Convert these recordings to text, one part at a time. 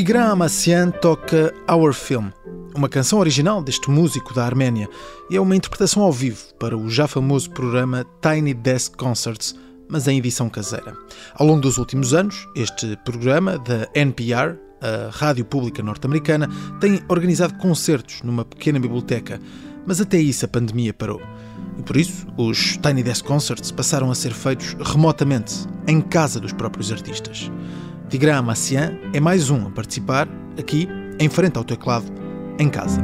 Tigran Amassian toca Our Film, uma canção original deste músico da Arménia, e é uma interpretação ao vivo para o já famoso programa Tiny Desk Concerts, mas em edição caseira. Ao longo dos últimos anos, este programa da NPR, a rádio pública norte-americana, tem organizado concertos numa pequena biblioteca, mas até isso a pandemia parou. E por isso, os Tiny Desk Concerts passaram a ser feitos remotamente, em casa dos próprios artistas. Tigran Massian é mais um a participar, aqui, em frente ao teclado, em casa.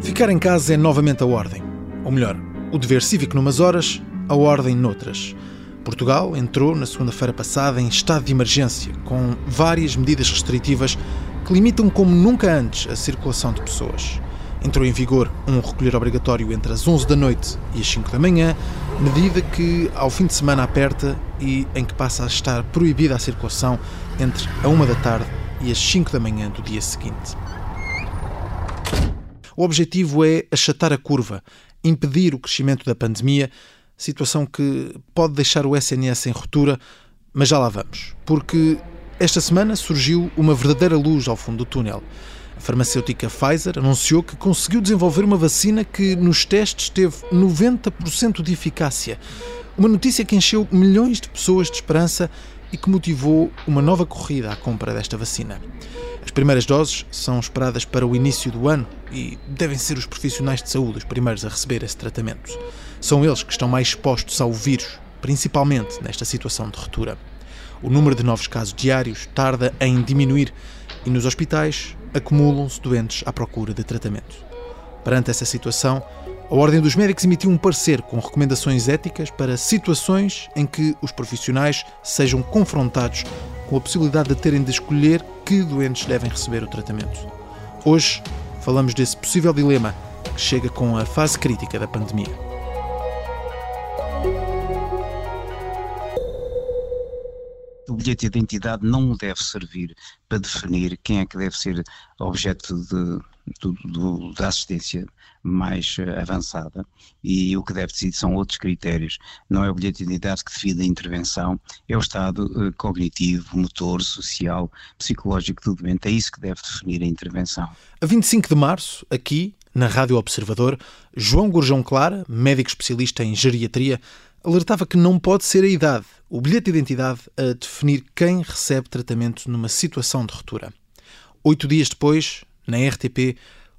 Ficar em casa é novamente a ordem. Ou melhor, o dever cívico numas horas, a ordem noutras. Portugal entrou na segunda-feira passada em estado de emergência, com várias medidas restritivas que limitam como nunca antes a circulação de pessoas. Entrou em vigor um recolher obrigatório entre as 11 da noite e as 5 da manhã, medida que ao fim de semana aperta e em que passa a estar proibida a circulação entre a 1 da tarde e as 5 da manhã do dia seguinte. O objetivo é achatar a curva, impedir o crescimento da pandemia, situação que pode deixar o SNS em ruptura, mas já lá vamos, porque esta semana surgiu uma verdadeira luz ao fundo do túnel farmacêutica Pfizer anunciou que conseguiu desenvolver uma vacina que nos testes teve 90% de eficácia. Uma notícia que encheu milhões de pessoas de esperança e que motivou uma nova corrida à compra desta vacina. As primeiras doses são esperadas para o início do ano e devem ser os profissionais de saúde os primeiros a receber esse tratamento. São eles que estão mais expostos ao vírus, principalmente nesta situação de ruptura. O número de novos casos diários tarda em diminuir e nos hospitais acumulam-se doentes à procura de tratamento. Perante essa situação, a Ordem dos Médicos emitiu um parecer com recomendações éticas para situações em que os profissionais sejam confrontados com a possibilidade de terem de escolher que doentes devem receber o tratamento. Hoje falamos desse possível dilema que chega com a fase crítica da pandemia. O bilhete de identidade não deve servir para definir quem é que deve ser objeto de, de, da assistência mais eh, avançada e o que deve decidir são outros critérios. Não é o bilhete de identidade que define a intervenção, é o estado uh, cognitivo, motor, social, psicológico do doente, é isso que deve definir a intervenção. A 25 de março, aqui, na Rádio Observador, João Gurjão Clara, médico especialista em geriatria, alertava que não pode ser a idade, o bilhete de identidade, a definir quem recebe tratamento numa situação de ruptura. Oito dias depois, na RTP,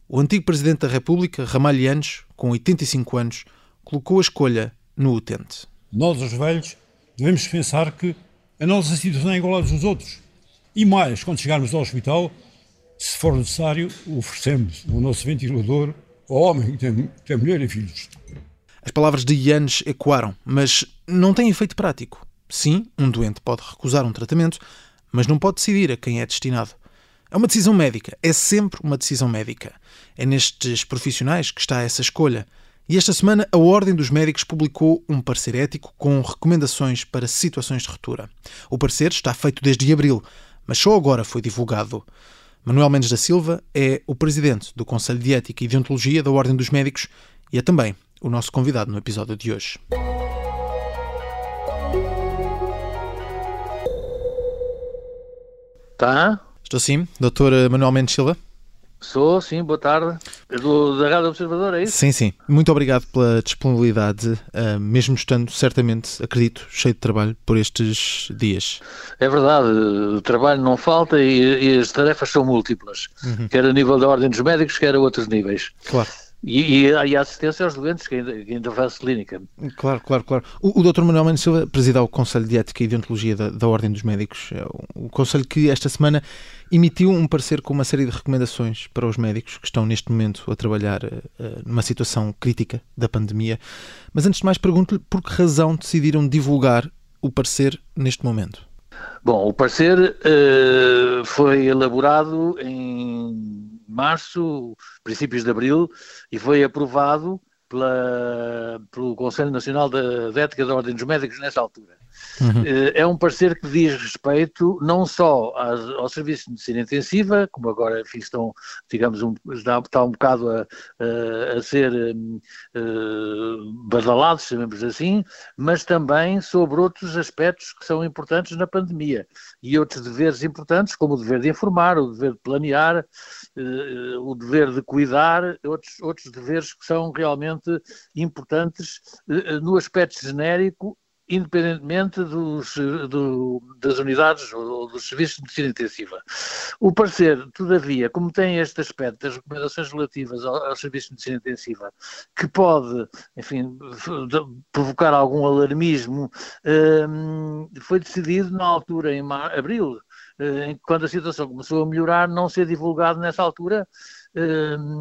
o antigo Presidente da República, Ramalhianos, com 85 anos, colocou a escolha no utente. Nós, os velhos, devemos pensar que a nossa situação é igual à dos outros. E mais, quando chegarmos ao hospital, se for necessário, oferecemos o nosso ventilador ao homem que tem, tem mulher e filhos. As palavras de Yanes ecoaram, mas não têm efeito prático. Sim, um doente pode recusar um tratamento, mas não pode decidir a quem é destinado. É uma decisão médica, é sempre uma decisão médica. É nestes profissionais que está essa escolha. E esta semana a Ordem dos Médicos publicou um parecer ético com recomendações para situações de ruptura. O parecer está feito desde abril, mas só agora foi divulgado. Manuel Mendes da Silva é o presidente do Conselho de Ética e Deontologia da Ordem dos Médicos e é também o nosso convidado no episódio de hoje. Tá? Estou sim, Dr. Manuel Mendes Silva. Sou, sim, boa tarde. É do, da Rádio Observador, é isso? Sim, sim. Muito obrigado pela disponibilidade, uh, mesmo estando certamente, acredito, cheio de trabalho por estes dias. É verdade, o trabalho não falta e, e as tarefas são múltiplas, uhum. quer a nível da ordem dos médicos, quer a outros níveis. Claro. E, e, e a assistência aos doentes que ainda, que ainda faz clínica. Claro, claro, claro. O, o Dr. Manuel Mendes Silva presida o Conselho de Ética e Deontologia da, da Ordem dos Médicos, é o Conselho que esta semana emitiu um parecer com uma série de recomendações para os médicos que estão neste momento a trabalhar uh, numa situação crítica da pandemia. Mas antes de mais, pergunto-lhe por que razão decidiram divulgar o parecer neste momento? Bom, o parecer uh, foi elaborado em março, princípios de abril, e foi aprovado pela, pelo Conselho Nacional de, de Ética da Ordem dos Médicos nessa altura. Uhum. Eh, é um parecer que diz respeito não só ao serviço de medicina intensiva, como agora enfim, estão, digamos, um, está, está um bocado a, a, a ser uh, badalados, chamemos assim, mas também sobre outros aspectos que são importantes na pandemia e outros deveres importantes, como o dever de informar, o dever de planear, uh, o dever de cuidar, outros, outros deveres que são realmente importantes uh, no aspecto genérico independentemente dos, do, das unidades ou dos serviços de medicina intensiva. O parecer, todavia, como tem este aspecto das recomendações relativas aos ao serviços de medicina intensiva, que pode, enfim, provocar algum alarmismo, um, foi decidido na altura, em abril, quando a situação começou a melhorar, não ser divulgado nessa altura,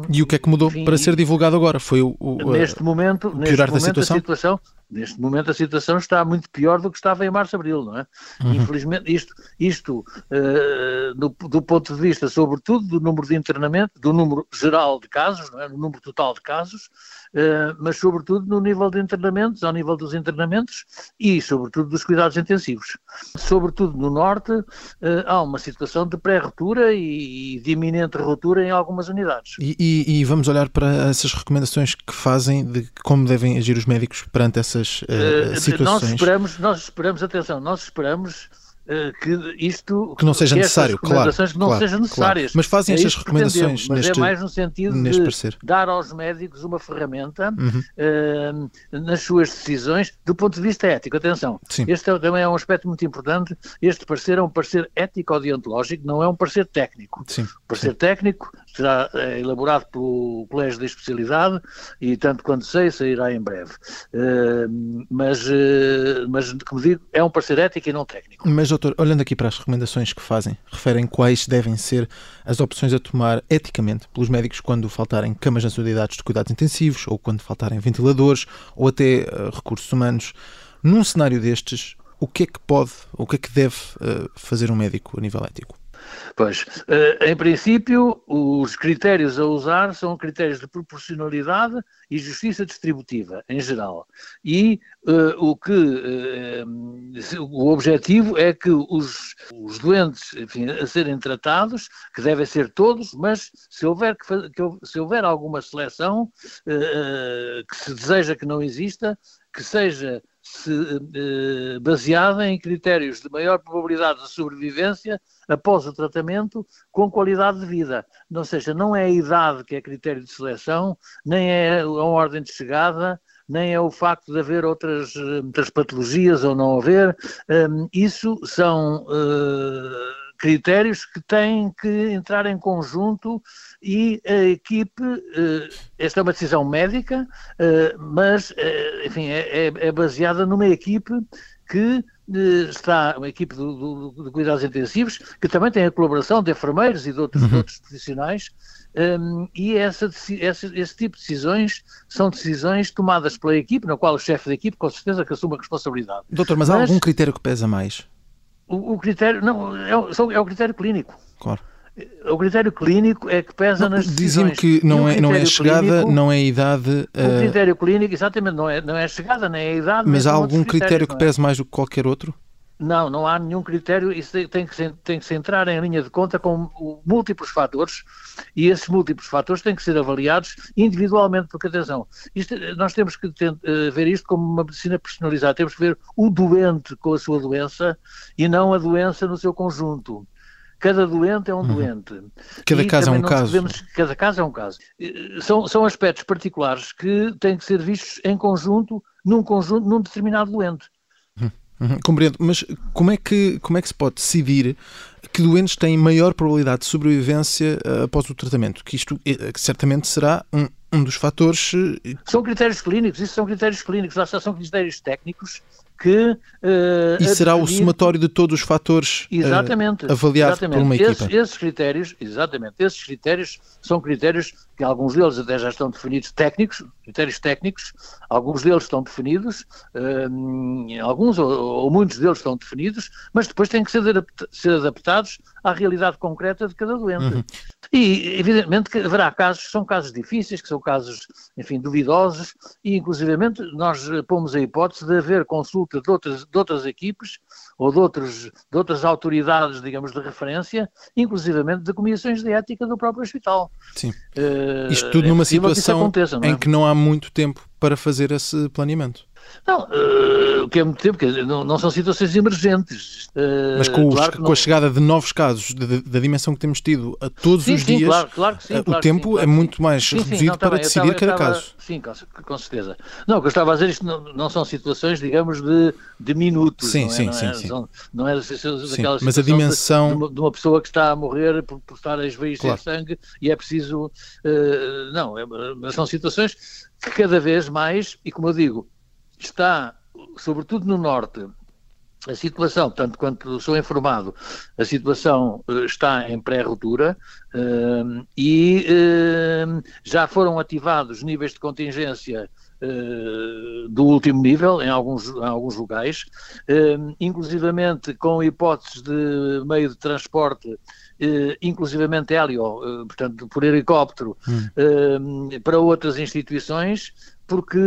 e o que é que mudou Enfim, para ser divulgado agora? Foi o, o neste momento, neste momento da situação? A situação? Neste momento a situação está muito pior do que estava em março, abril, não é? Uhum. Infelizmente, isto, isto uh, do, do, ponto de vista, sobretudo, do número de internamento, do número geral de casos, não é? No número total de casos, uh, mas sobretudo no nível de internamentos, ao nível dos internamentos e, sobretudo, dos cuidados intensivos. Sobretudo no Norte, uh, há uma situação de pré-ruptura e, e de iminente ruptura em algumas unidades. E, e, e, vamos olhar para essas recomendações que fazem de como devem agir os médicos perante essas uh, situações. Nós esperamos, nós esperamos, atenção, nós esperamos eh, que isto que não seja que necessário, claro, que não claro, sejam necessárias. Claro. Mas fazem é estas recomendações mas é neste, é mais no sentido de parecer. dar aos médicos uma ferramenta uhum. uh, nas suas decisões do ponto de vista ético. Atenção, Sim. este é, também é um aspecto muito importante. Este parecer é um parecer ético-deontológico, não é um parecer técnico. Sim. O parecer Sim. técnico será é, elaborado pelo Colégio de Especialidade e, tanto quanto sei, sairá em breve. Uh, mas, uh, mas, como digo, é um parecer ético e não técnico. Mas, doutor, olhando aqui para as recomendações que fazem, referem quais devem ser as opções a tomar eticamente pelos médicos quando faltarem camas nas unidades de cuidados intensivos ou quando faltarem ventiladores ou até uh, recursos humanos. Num cenário destes, o que é que pode, o que é que deve fazer um médico a nível ético? Pois, eh, em princípio, os critérios a usar são critérios de proporcionalidade e justiça distributiva, em geral. E uh, o que uh, o objetivo é que os, os doentes enfim, a serem tratados, que devem ser todos, mas se houver, que, que se houver alguma seleção uh, que se deseja que não exista, que seja se, eh, baseada em critérios de maior probabilidade de sobrevivência após o tratamento com qualidade de vida. Ou seja, não é a idade que é critério de seleção, nem é a ordem de chegada, nem é o facto de haver outras, outras patologias ou não haver. Um, isso são uh, critérios que têm que entrar em conjunto e a equipe, uh, esta é uma decisão médica, uh, mas, enfim, é, é, é baseada numa equipe que está uma equipe de, de, de, cuidados intensivos, que também tem a colaboração de enfermeiros e de outros, uhum. de outros profissionais, um, e essa, essa, esse tipo de decisões são decisões tomadas pela equipe, na qual o chefe da equipe, com certeza, que assume a responsabilidade. Doutor, mas, mas há algum critério que pesa mais? O, o critério, não, é, é o critério clínico. Claro. O critério clínico é que pesa não, nas decisões. Dizem que não é, não é a chegada, clínico, não é a idade. Uh... O critério clínico, exatamente, não é, não é a chegada, nem é a idade. Mas há algum critério que é? pese mais do que qualquer outro? Não, não há nenhum critério, isso tem que, se, tem que se entrar em linha de conta com múltiplos fatores e esses múltiplos fatores têm que ser avaliados individualmente, porque atenção, isto, nós temos que ter, uh, ver isto como uma medicina personalizada, temos que ver o doente com a sua doença e não a doença no seu conjunto. Cada doente é um uhum. doente. Cada e caso é um caso. Devemos, cada caso é um caso. São, são aspectos particulares que têm que ser vistos em conjunto, num conjunto, num determinado doente. Uhum, compreendo, mas como é, que, como é que se pode decidir que doentes têm maior probabilidade de sobrevivência uh, após o tratamento? Que isto uh, certamente será um, um dos fatores. São critérios clínicos, isso são critérios clínicos, lá são critérios técnicos que. Uh, e será o somatório de todos os fatores exatamente, uh, exatamente. por uma equipa. Esses, esses critérios, exatamente, esses critéririos são critérios que alguns deles até já estão definidos técnicos, critérios técnicos, alguns deles estão definidos, uh, alguns ou, muitos deles estão definidos, mas depois têm que ser, adaptados à realidade concreta de cada doente. Uhum. E, evidentemente, que haverá casos, são casos difíceis, que são casos, enfim, duvidosos, e, inclusivamente, nós pomos a hipótese de haver consulta de outras, de outras equipes ou de, outros, de outras autoridades, digamos, de referência, inclusivamente de comissões de ética do próprio hospital. Sim. Uh, Isto tudo é numa situação que aconteça, em é? que não há muito tempo para fazer esse planeamento. Não, uh, o que é muito tempo, não, não são situações emergentes. Uh, Mas com, claro com, a chegada de novos casos, da dimensão que temos tido a todos sim, os sim, dias, claro, claro sim, o tempo é muito mais reduzido não, para bem, decidir estava, cada estava, caso. Sim, com, com, certeza. Não, o que eu estava a dizer, isto não, não são situações, digamos, de, de minutos. Sim, não é, sim, não sim, é, sim. São, não é daquela mas a dimensão de, de, uma, de, uma, pessoa que está a morrer por, por estar a esvair claro. sangue e é preciso. Uh, não, é, mas são situações que cada vez mais, e como eu digo, está sobretudo no Norte, a situação, tanto quanto sou informado, a situação uh, está em pré-ruptura uh, e uh, já foram ativados níveis de contingência do último nível em alguns, em alguns locais, inclusivamente com hipóteses de meio de transporte inclusivamente hélio, portanto, por helicóptero, hum. para outras instituições, porque,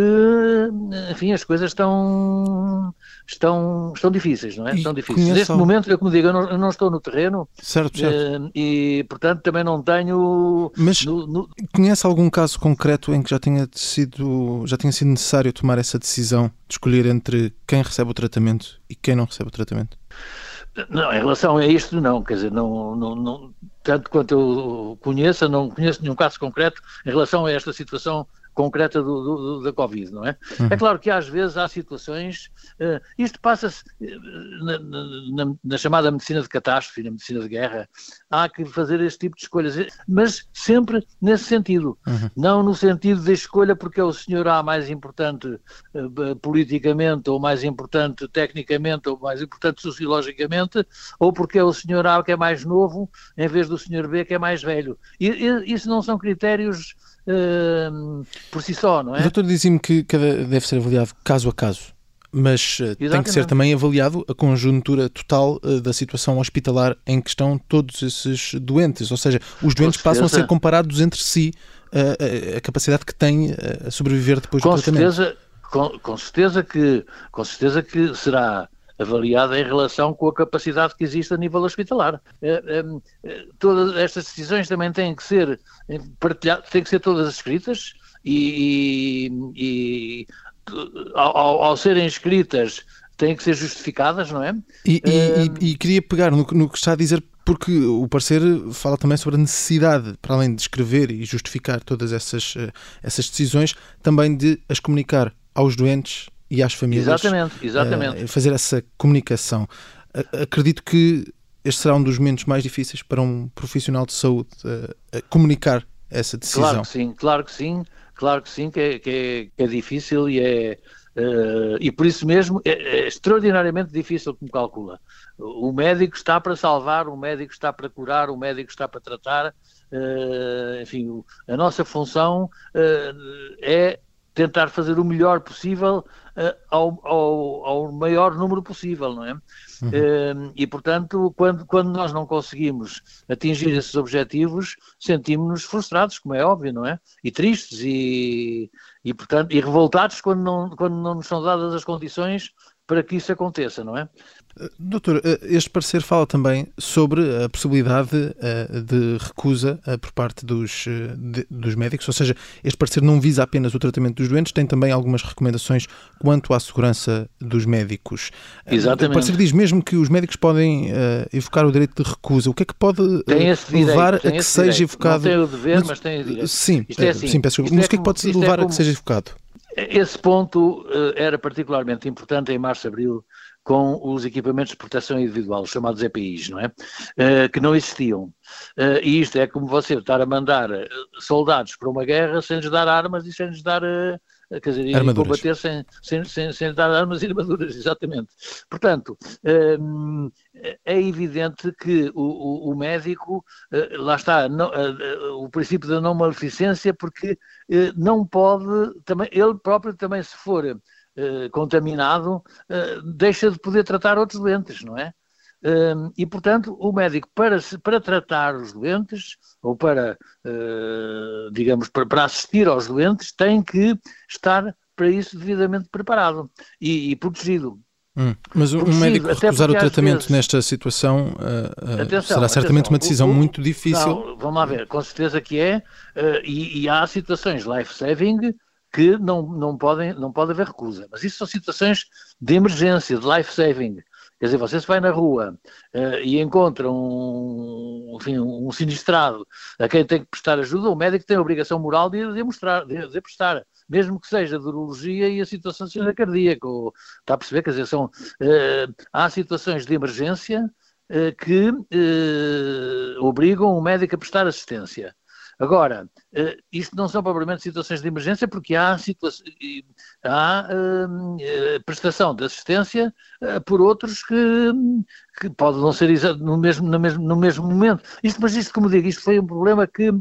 enfim, as coisas estão, estão, estão difíceis, não é? E estão difíceis. Neste algum... momento, eu como digo, eu não, eu não, estou no terreno certo, certo. e, portanto, também não tenho... Mas no, no... conhece algum caso concreto em que já tenha sido, já tenha sido necessário tomar essa decisão de escolher entre quem recebe o tratamento e quem não recebe o tratamento? Não, em relação a isto, não, quer dizer, não, não, não, tanto quanto eu conheça, não conheço nenhum caso concreto em relação a esta situação concreta do, do, da Covid, não é? Uhum. É claro que às vezes há situações, uh, isto passa-se uh, na, na, na, chamada medicina de catástrofe, na medicina de guerra, há que fazer este tipo de escolhas, mas sempre nesse sentido, uhum. não no sentido de escolha porque é o senhor A mais importante uh, politicamente, ou mais importante tecnicamente, ou mais importante sociologicamente, ou porque é o senhor A que é mais novo, em vez do senhor B que é mais velho. E, e isso não são critérios uh, por si só, não é? O doutor dizia-me que cada, deve ser avaliado caso a caso, mas uh, tem que ser também avaliado a conjuntura total uh, da situação hospitalar em que estão todos esses doentes, ou seja, os doentes passam a ser comparados entre si a, a capacidade que têm a sobreviver depois com do tratamento. Certeza, com, com, certeza que, com certeza que será avaliada em relação com a capacidade que existe a nível hospitalar. É, é, é, todas estas decisões também têm que ser partilhadas, têm que ser todas escritas e, e, ao, ao, serem escritas têm que ser justificadas, não é? E, e, e queria pegar no, no, que está a dizer porque o parecer fala também sobre a necessidade, para além de escrever e justificar todas essas, eh, essas decisões, também de as comunicar aos doentes e às famílias. Exatamente, exatamente. Uh, fazer essa comunicação. Uh, acredito que este será um dos momentos mais difíceis para um profissional de saúde uh, comunicar essa decisão. Claro que sim, claro que sim, claro que sim, que é, que é, que é difícil e é. e por isso mesmo é, é extraordinariamente difícil, como calcula. O médico está para salvar, o médico está para curar, o médico está para tratar. enfim, a nossa função é tentar fazer o melhor possível uh, ao, ao, ao, maior número possível, não é? Uhum. Uh, e, portanto, quando, quando nós não conseguimos atingir esses objetivos, sentimos-nos frustrados, como é óbvio, não é? E tristes e, e, portanto, e revoltados quando não, quando não nos são dadas as condições para que isso aconteça, não é? Doutor, eh, este parecer fala também sobre a possibilidade eh, de recusa eh, por parte dos, dos médicos, ou seja, este parecer não visa apenas o tratamento dos doentes, tem também algumas recomendações quanto à segurança dos médicos. Exatamente. O parecer diz mesmo que os médicos podem evocar o direito de recusa. O que é que pode levar a que seja direito. evocado? Não tem o dever, mas, mas tem o direito. Sim, é assim, sim peço Mas o que é que pode levar é como... a que seja evocado? Esse ponto uh, era particularmente importante em março-abril com os equipamentos de proteção individual, os chamados EPIs, não é? Uh, que não existiam. Uh, e isto é como você estar a mandar soldados para uma guerra sem lhes dar armas e sem lhes dar quer dizer, e combater sem, sem, sem, sem, dar armas e armaduras, exatamente. Portanto, hum, é evidente que o, o, o médico, eh, lá está, não, eh, eh, o princípio da não maleficência, porque não pode, também, ele próprio também se for contaminado, deixa de poder tratar outros doentes, não é? E, portanto, o médico, para, para tratar os doentes, ou para, uh, digamos, para, assistir aos doentes, tem que estar para isso devidamente preparado e, e protegido. Hum, mas um médico recusar o tratamento vezes, nesta situação uh, uh, atenção, será certamente atenção, uma decisão o, o, muito difícil. Não, vamos lá ver, com certeza que é, e, e há situações life-saving que não, não, podem, não pode haver recusa. Mas isso são situações de emergência, de life-saving. Quer dizer, você se vai na rua uh, e encontra um, enfim, um sinistrado a quem tem que prestar ajuda, o médico tem a obrigação moral de, de, mostrar, de, de prestar, mesmo que seja de urologia e a situação seja cardíaca. Ou, está a perceber? Quer dizer, são, uh, há situações de emergência uh, que obrigam o médico a prestar assistência. Agora, uh, isto não são propriamente situações de emergência, porque há, há uh, prestação de assistência uh, por outros que, que pode não ser no mesmo, no, mesmo, no mesmo momento. Isto, mas isto, como digo, isto foi um problema que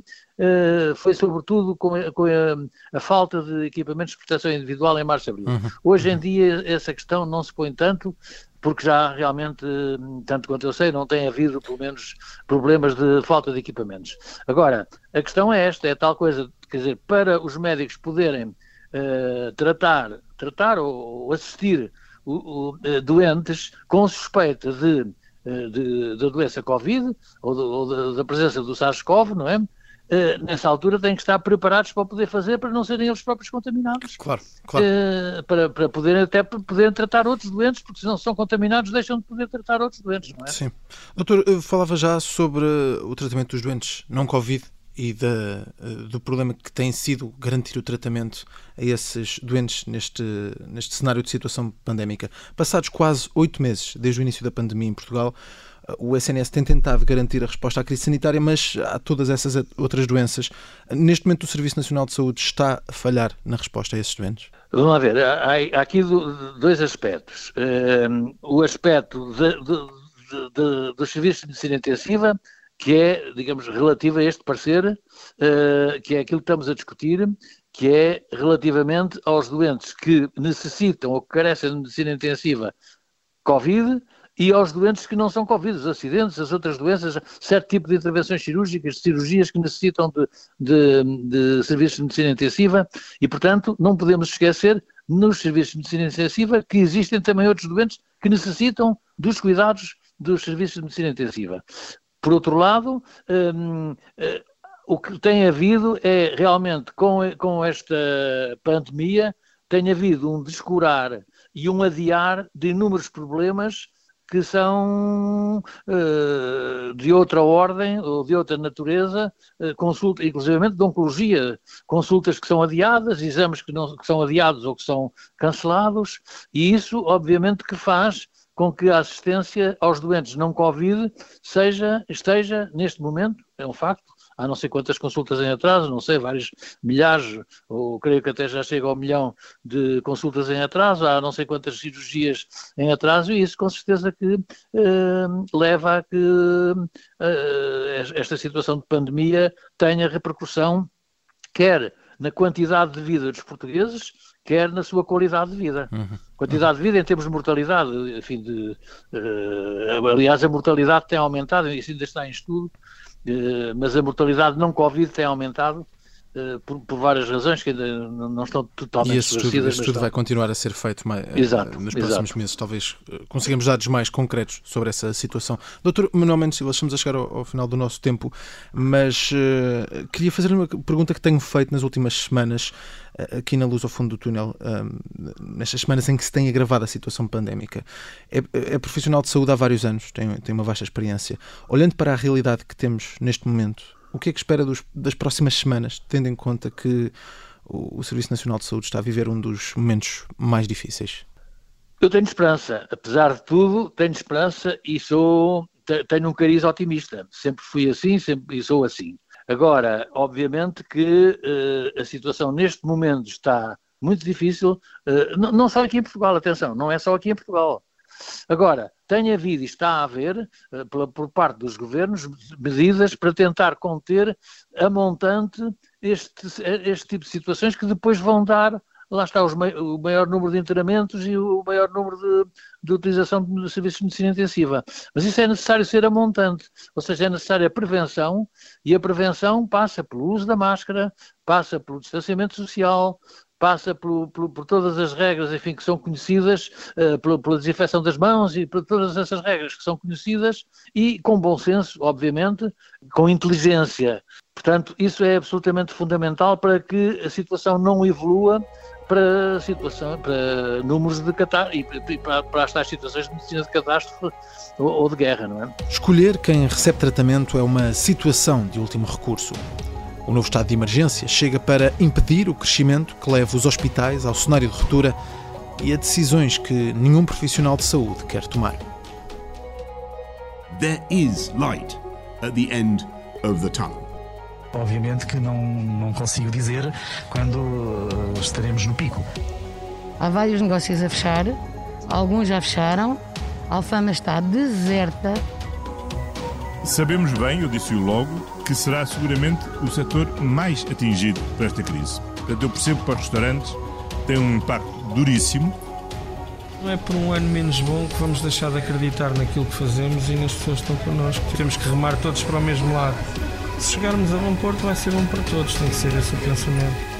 foi sobretudo com, a, com a, a, falta de equipamentos de proteção individual em março-abril. Uhum. Hoje em dia essa questão não se põe tanto, porque já realmente, tanto quanto eu sei, não tem havido, pelo menos, problemas de falta de equipamentos. Agora, a questão é esta, é tal coisa, quer dizer, para os médicos poderem uh, tratar, tratar ou, assistir o, o, uh, doentes com suspeita de, de, de, doença Covid ou, de, da presença do SARS-CoV, não é? Uh, nessa altura têm que estar preparados para poder fazer, para não serem eles próprios contaminados. Claro, claro. Uh, para, para poderem até poderem tratar outros doentes, porque se não são contaminados deixam de poder tratar outros doentes, não é? Sim. Doutor, falava já sobre o tratamento dos doentes não Covid e da, do problema que tem sido garantir o tratamento a esses doentes neste, neste cenário de situação pandémica. Passados quase oito meses desde o início da pandemia em Portugal, o SNS tem tentado garantir a resposta à crise sanitária, mas há todas essas outras doenças. Neste momento, o Serviço Nacional de Saúde está a falhar na resposta a esses doentes? Vamos lá ver, há, aqui dois aspectos. Uh, o aspecto dos serviços de medicina intensiva, que é, digamos, relativo a este parecer, uh, que é aquilo que estamos a discutir, que é relativamente aos doentes que necessitam ou que carecem de medicina intensiva Covid e aos doentes que não são Covid, os acidentes, as outras doenças, certo tipo de intervenções cirúrgicas, cirurgias que necessitam de, de, de serviços de medicina intensiva e, portanto, não podemos esquecer nos serviços de medicina intensiva que existem também outros doentes que necessitam dos cuidados dos serviços de medicina intensiva. Por outro lado, hum, eh, o que tem havido é realmente com, com esta pandemia tem havido um descurar e um adiar de inúmeros problemas que são uh, de outra ordem ou de outra natureza, uh, consulta, inclusive de oncologia, consultas que são adiadas, exames que, não, que são adiados ou que são cancelados, e isso, obviamente, que faz com que a assistência aos doentes não Covid seja, esteja, neste momento, é um facto, há não sei quantas consultas em atraso, não sei, vários milhares, ou creio que até já chega ao milhão de consultas em atraso, há não sei quantas cirurgias em atraso, e isso com certeza que eh, leva a que eh, esta situação de pandemia tenha repercussão, quer na quantidade de vida dos portugueses, quer na sua qualidade de vida. Uhum. Quantidade de vida em termos de mortalidade, enfim, de, uh, aliás, a mortalidade tem aumentado, isso ainda está em estudo, mas a mortalidade não Covid tem aumentado. eh, por, por, várias razões que ainda não estão totalmente e esse estudo, esse estudo vai continuar a ser feito mais, exato, nos próximos exato. meses. Talvez consigamos dados mais concretos sobre essa situação. Doutor Manuel Mendes Silva, estamos a chegar ao, ao, final do nosso tempo, mas uh, queria fazer uma pergunta que tenho feito nas últimas semanas aqui na luz ao fundo do túnel, nestas semanas em que se tem agravado a situação pandémica. É, é, profissional de saúde há vários anos, tem, tem uma vasta experiência. Olhando para a realidade que temos neste momento, o que é que espera dos, das próximas semanas, tendo em conta que o, o Serviço Nacional de Saúde está a viver um dos momentos mais difíceis? Eu tenho esperança, apesar de tudo, tenho esperança e sou tenho um cariz otimista. Sempre fui assim, sempre e sou assim. Agora, obviamente que uh, a situação neste momento está muito difícil, uh, não, não, só aqui em Portugal, atenção, não é só aqui em Portugal. Agora, tem havido e está a haver, por, por parte dos governos, medidas para tentar conter a montante este, este tipo de situações que depois vão dar lá está os, o maior número de internamentos e o maior número de, de utilização de serviços de medicina intensiva. Mas isso é necessário ser a montante, ou seja, é necessária a prevenção, e a prevenção passa pelo uso da máscara, passa pelo distanciamento social, passa por, por, por, todas as regras, enfim, que são conhecidas, uh, pela, pela, desinfecção das mãos e por todas essas regras que são conhecidas e com bom senso, obviamente, com inteligência. Portanto, isso é absolutamente fundamental para que a situação não evolua para situação, para números de catástrofe e para, para estas situações de medicina de catástrofe ou, ou de guerra, não é? Escolher quem recebe tratamento é uma situação de último recurso. O novo estado de emergência chega para impedir o crescimento que leva os hospitais ao cenário de ruptura e a decisões que nenhum profissional de saúde quer tomar. There is light at the end of the tunnel. Obviamente que não, não consigo dizer quando uh, estaremos no pico. Há vários negócios a fechar, alguns já fecharam, a Alfama está deserta. Sabemos bem, eu disse-o logo, que será seguramente o setor mais atingido por esta crise. Portanto, eu percebo que para os restaurantes tem um impacto duríssimo. Não é por um ano menos bom que vamos deixar de acreditar naquilo que fazemos e nas pessoas que estão connosco. Temos que remar todos para o mesmo lado. Se chegarmos a bom porto, vai ser bom para todos, tem que ser esse o pensamento.